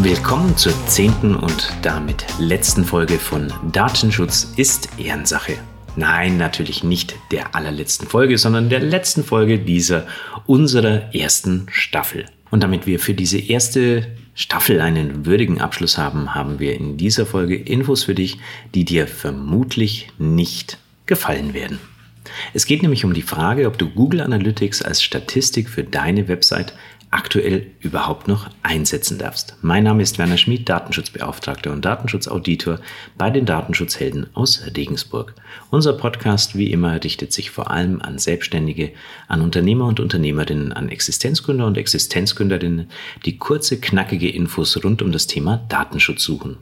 Willkommen zur zehnten und damit letzten Folge von Datenschutz ist Ehrensache. Nein, natürlich nicht der allerletzten Folge, sondern der letzten Folge dieser unserer ersten Staffel. Und damit wir für diese erste Staffel einen würdigen Abschluss haben, haben wir in dieser Folge Infos für dich, die dir vermutlich nicht gefallen werden. Es geht nämlich um die Frage, ob du Google Analytics als Statistik für deine Website aktuell überhaupt noch einsetzen darfst. Mein Name ist Werner Schmid, Datenschutzbeauftragter und Datenschutzauditor bei den Datenschutzhelden aus Regensburg. Unser Podcast, wie immer, richtet sich vor allem an Selbstständige, an Unternehmer und Unternehmerinnen, an Existenzgründer und Existenzgründerinnen, die kurze, knackige Infos rund um das Thema Datenschutz suchen.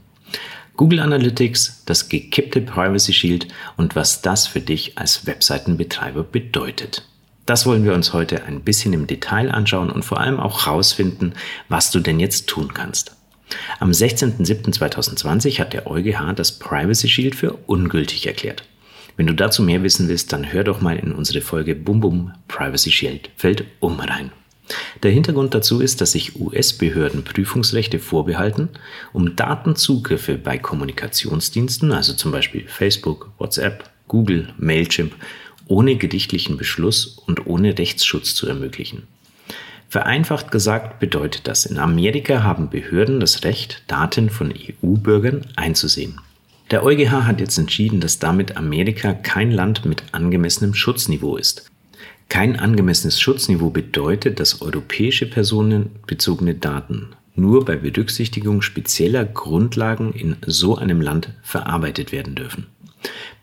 Google Analytics, das gekippte Privacy Shield und was das für dich als Webseitenbetreiber bedeutet. Das wollen wir uns heute ein bisschen im Detail anschauen und vor allem auch herausfinden, was du denn jetzt tun kannst. Am 16.07.2020 hat der EuGH das Privacy Shield für ungültig erklärt. Wenn du dazu mehr wissen willst, dann hör doch mal in unsere Folge Bum Bum Privacy Shield fällt um rein. Der Hintergrund dazu ist, dass sich US-Behörden Prüfungsrechte vorbehalten, um Datenzugriffe bei Kommunikationsdiensten, also zum Beispiel Facebook, WhatsApp, Google, Mailchimp ohne gedichtlichen Beschluss und ohne Rechtsschutz zu ermöglichen. Vereinfacht gesagt bedeutet das, in Amerika haben Behörden das Recht, Daten von EU-Bürgern einzusehen. Der EuGH hat jetzt entschieden, dass damit Amerika kein Land mit angemessenem Schutzniveau ist. Kein angemessenes Schutzniveau bedeutet, dass europäische personenbezogene Daten nur bei Berücksichtigung spezieller Grundlagen in so einem Land verarbeitet werden dürfen.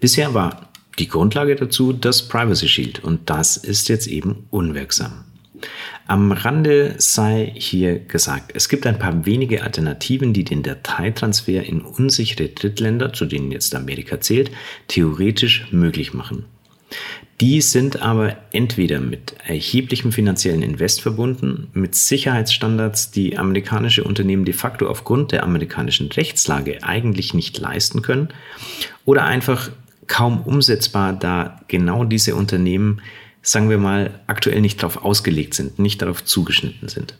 Bisher war die Grundlage dazu das Privacy Shield und das ist jetzt eben unwirksam. Am Rande sei hier gesagt, es gibt ein paar wenige Alternativen, die den Dateitransfer in unsichere Drittländer, zu denen jetzt Amerika zählt, theoretisch möglich machen. Die sind aber entweder mit erheblichem finanziellen Invest verbunden, mit Sicherheitsstandards, die amerikanische Unternehmen de facto aufgrund der amerikanischen Rechtslage eigentlich nicht leisten können, oder einfach kaum umsetzbar, da genau diese Unternehmen, sagen wir mal, aktuell nicht darauf ausgelegt sind, nicht darauf zugeschnitten sind.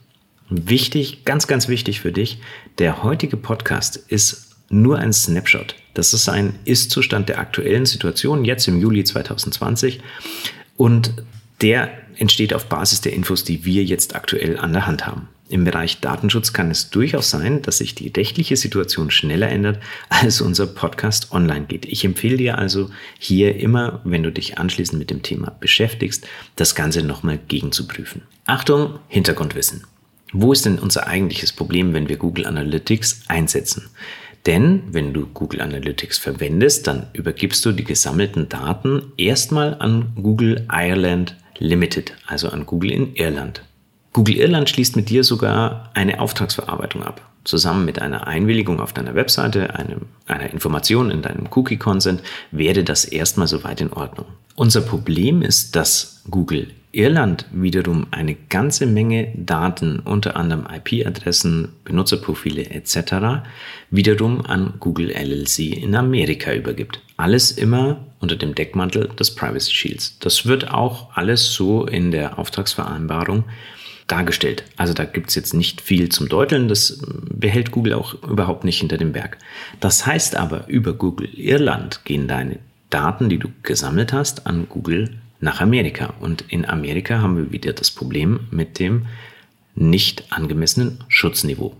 Wichtig, ganz, ganz wichtig für dich, der heutige Podcast ist nur ein Snapshot. Das ist ein Ist-Zustand der aktuellen Situation, jetzt im Juli 2020. Und der entsteht auf Basis der Infos, die wir jetzt aktuell an der Hand haben. Im Bereich Datenschutz kann es durchaus sein, dass sich die rechtliche Situation schneller ändert, als unser Podcast online geht. Ich empfehle dir also hier immer, wenn du dich anschließend mit dem Thema beschäftigst, das Ganze nochmal gegenzuprüfen. Achtung, Hintergrundwissen. Wo ist denn unser eigentliches Problem, wenn wir Google Analytics einsetzen? Denn wenn du Google Analytics verwendest, dann übergibst du die gesammelten Daten erstmal an Google Ireland Limited, also an Google in Irland. Google Irland schließt mit dir sogar eine Auftragsverarbeitung ab. Zusammen mit einer Einwilligung auf deiner Webseite, einem, einer Information in deinem Cookie-Consent wäre das erstmal soweit in Ordnung. Unser Problem ist, dass Google Irland wiederum eine ganze Menge Daten, unter anderem IP-Adressen, Benutzerprofile etc., wiederum an Google LLC in Amerika übergibt. Alles immer unter dem Deckmantel des Privacy Shields. Das wird auch alles so in der Auftragsvereinbarung dargestellt. Also da gibt's jetzt nicht viel zum Deuteln, das behält Google auch überhaupt nicht hinter dem Berg. Das heißt aber, über Google Irland gehen deine Daten, die du gesammelt hast, an Google nach Amerika. Und in Amerika haben wir wieder das Problem mit dem nicht angemessenen Schutzniveau.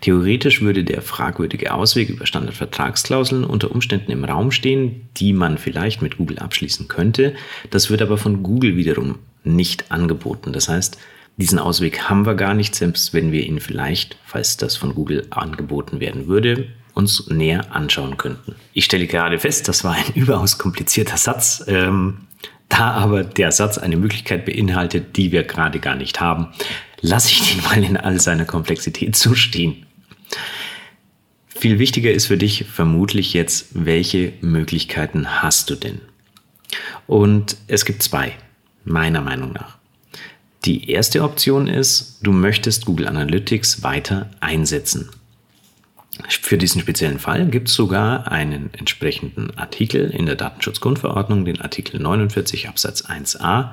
Theoretisch würde der fragwürdige Ausweg über Standardvertragsklauseln unter Umständen im Raum stehen, die man vielleicht mit Google abschließen könnte. Das wird aber von Google wiederum nicht angeboten. Das heißt, diesen Ausweg haben wir gar nicht, selbst wenn wir ihn vielleicht, falls das von Google angeboten werden würde, uns näher anschauen könnten. Ich stelle gerade fest, das war ein überaus komplizierter Satz. Ähm, da aber der Satz eine Möglichkeit beinhaltet, die wir gerade gar nicht haben, lasse ich den mal in all seiner Komplexität so stehen. Viel wichtiger ist für dich vermutlich jetzt, welche Möglichkeiten hast du denn? Und es gibt zwei, meiner Meinung nach. Die erste Option ist, du möchtest Google Analytics weiter einsetzen. Für diesen speziellen Fall gibt es sogar einen entsprechenden Artikel in der Datenschutzgrundverordnung, den Artikel 49 Absatz 1a,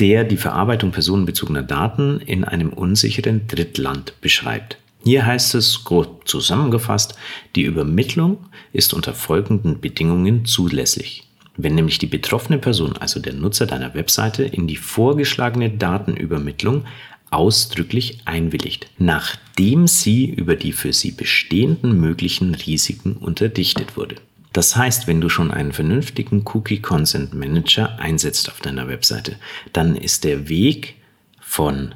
der die Verarbeitung personenbezogener Daten in einem unsicheren Drittland beschreibt. Hier heißt es grob zusammengefasst, die Übermittlung ist unter folgenden Bedingungen zulässig. Wenn nämlich die betroffene Person, also der Nutzer deiner Webseite, in die vorgeschlagene Datenübermittlung ausdrücklich einwilligt, nachdem sie über die für sie bestehenden möglichen Risiken unterdichtet wurde. Das heißt, wenn du schon einen vernünftigen Cookie Consent Manager einsetzt auf deiner Webseite, dann ist der Weg von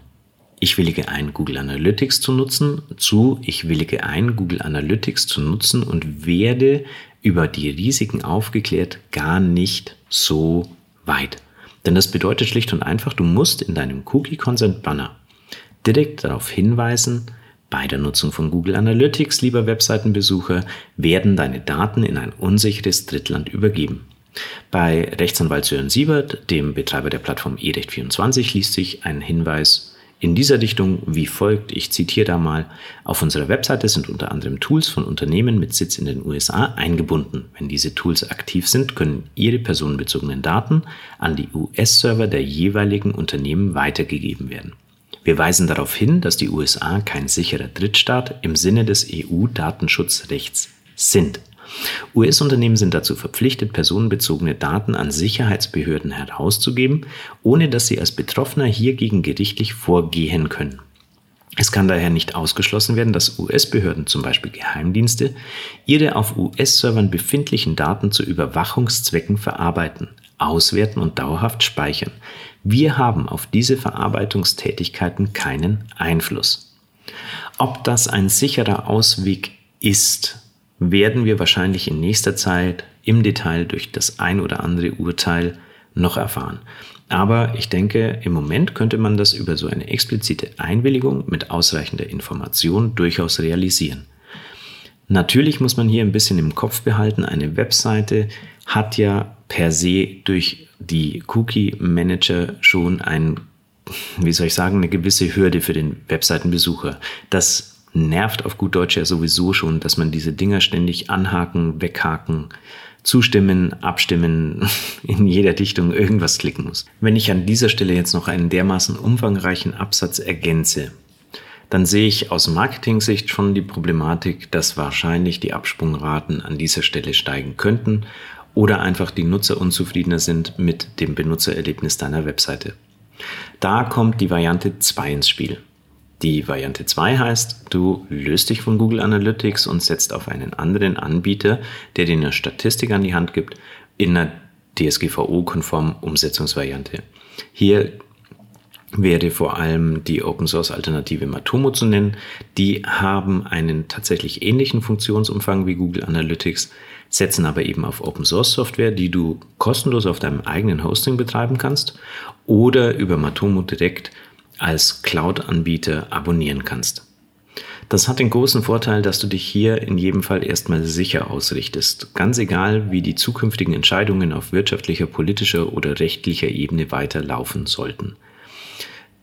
ich willige ein, Google Analytics zu nutzen, zu ich willige ein, Google Analytics zu nutzen und werde über die Risiken aufgeklärt gar nicht so weit. Denn das bedeutet schlicht und einfach, du musst in deinem Cookie Consent Banner direkt darauf hinweisen, bei der Nutzung von Google Analytics, lieber Webseitenbesucher, werden deine Daten in ein unsicheres Drittland übergeben. Bei Rechtsanwalt Sören Siebert, dem Betreiber der Plattform eRecht24, liest sich ein Hinweis in dieser Dichtung wie folgt. Ich zitiere da mal. Auf unserer Webseite sind unter anderem Tools von Unternehmen mit Sitz in den USA eingebunden. Wenn diese Tools aktiv sind, können ihre personenbezogenen Daten an die US-Server der jeweiligen Unternehmen weitergegeben werden. Wir weisen darauf hin, dass die USA kein sicherer Drittstaat im Sinne des EU-Datenschutzrechts sind. US-Unternehmen sind dazu verpflichtet, personenbezogene Daten an Sicherheitsbehörden herauszugeben, ohne dass sie als Betroffener hiergegen gerichtlich vorgehen können. Es kann daher nicht ausgeschlossen werden, dass US-Behörden, zum Beispiel Geheimdienste, ihre auf US-Servern befindlichen Daten zu Überwachungszwecken verarbeiten, auswerten und dauerhaft speichern. Wir haben auf diese Verarbeitungstätigkeiten keinen Einfluss. Ob das ein sicherer Ausweg ist, werden wir wahrscheinlich in nächster Zeit im Detail durch das ein oder andere Urteil noch erfahren. Aber ich denke, im Moment könnte man das über so eine explizite Einwilligung mit ausreichender Information durchaus realisieren. Natürlich muss man hier ein bisschen im Kopf behalten, eine Webseite hat ja per se durch die Cookie Manager schon ein, wie soll ich sagen, eine gewisse Hürde für den Webseitenbesucher. Das nervt auf gut Deutsch ja sowieso schon, dass man diese Dinger ständig anhaken, weghaken, zustimmen, abstimmen, in jeder Dichtung irgendwas klicken muss. Wenn ich an dieser Stelle jetzt noch einen dermaßen umfangreichen Absatz ergänze, dann sehe ich aus Marketing-Sicht schon die Problematik, dass wahrscheinlich die Absprungraten an dieser Stelle steigen könnten oder einfach die Nutzer unzufriedener sind mit dem Benutzererlebnis deiner Webseite. Da kommt die Variante 2 ins Spiel. Die Variante 2 heißt, du löst dich von Google Analytics und setzt auf einen anderen Anbieter, der dir eine Statistik an die Hand gibt, in einer DSGVO-konformen Umsetzungsvariante. Hier wäre vor allem die Open Source Alternative Matomo zu nennen. Die haben einen tatsächlich ähnlichen Funktionsumfang wie Google Analytics, setzen aber eben auf Open Source Software, die du kostenlos auf deinem eigenen Hosting betreiben kannst oder über Matomo direkt als Cloud-Anbieter abonnieren kannst. Das hat den großen Vorteil, dass du dich hier in jedem Fall erstmal sicher ausrichtest, ganz egal, wie die zukünftigen Entscheidungen auf wirtschaftlicher, politischer oder rechtlicher Ebene weiterlaufen sollten.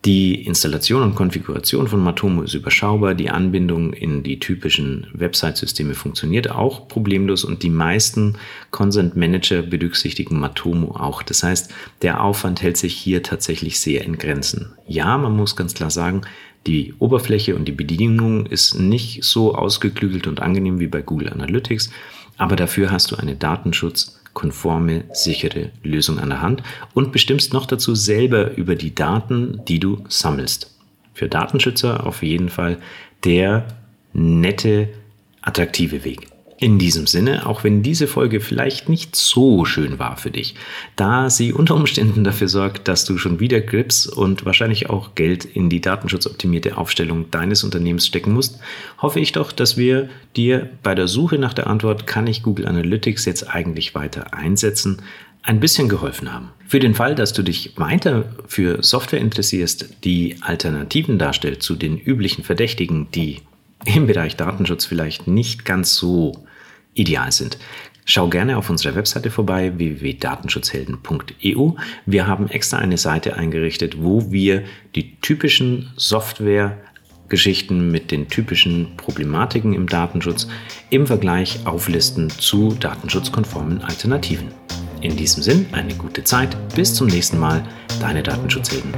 Die Installation und Konfiguration von Matomo ist überschaubar, die Anbindung in die typischen Website-Systeme funktioniert auch problemlos und die meisten Consent Manager berücksichtigen Matomo auch. Das heißt, der Aufwand hält sich hier tatsächlich sehr in Grenzen. Ja, man muss ganz klar sagen, die Oberfläche und die Bedienung ist nicht so ausgeklügelt und angenehm wie bei Google Analytics, aber dafür hast du eine Datenschutz- konforme, sichere Lösung an der Hand und bestimmst noch dazu selber über die Daten, die du sammelst. Für Datenschützer auf jeden Fall der nette, attraktive Weg. In diesem Sinne, auch wenn diese Folge vielleicht nicht so schön war für dich, da sie unter Umständen dafür sorgt, dass du schon wieder Grips und wahrscheinlich auch Geld in die datenschutzoptimierte Aufstellung deines Unternehmens stecken musst, hoffe ich doch, dass wir dir bei der Suche nach der Antwort, kann ich Google Analytics jetzt eigentlich weiter einsetzen, ein bisschen geholfen haben. Für den Fall, dass du dich weiter für Software interessierst, die Alternativen darstellt zu den üblichen Verdächtigen, die im Bereich Datenschutz vielleicht nicht ganz so ideal sind. Schau gerne auf unserer Webseite vorbei www.datenschutzhelden.eu. Wir haben extra eine Seite eingerichtet, wo wir die typischen Software Geschichten mit den typischen Problematiken im Datenschutz im Vergleich auflisten zu datenschutzkonformen Alternativen. In diesem Sinn eine gute Zeit, bis zum nächsten Mal, deine Datenschutzhelden.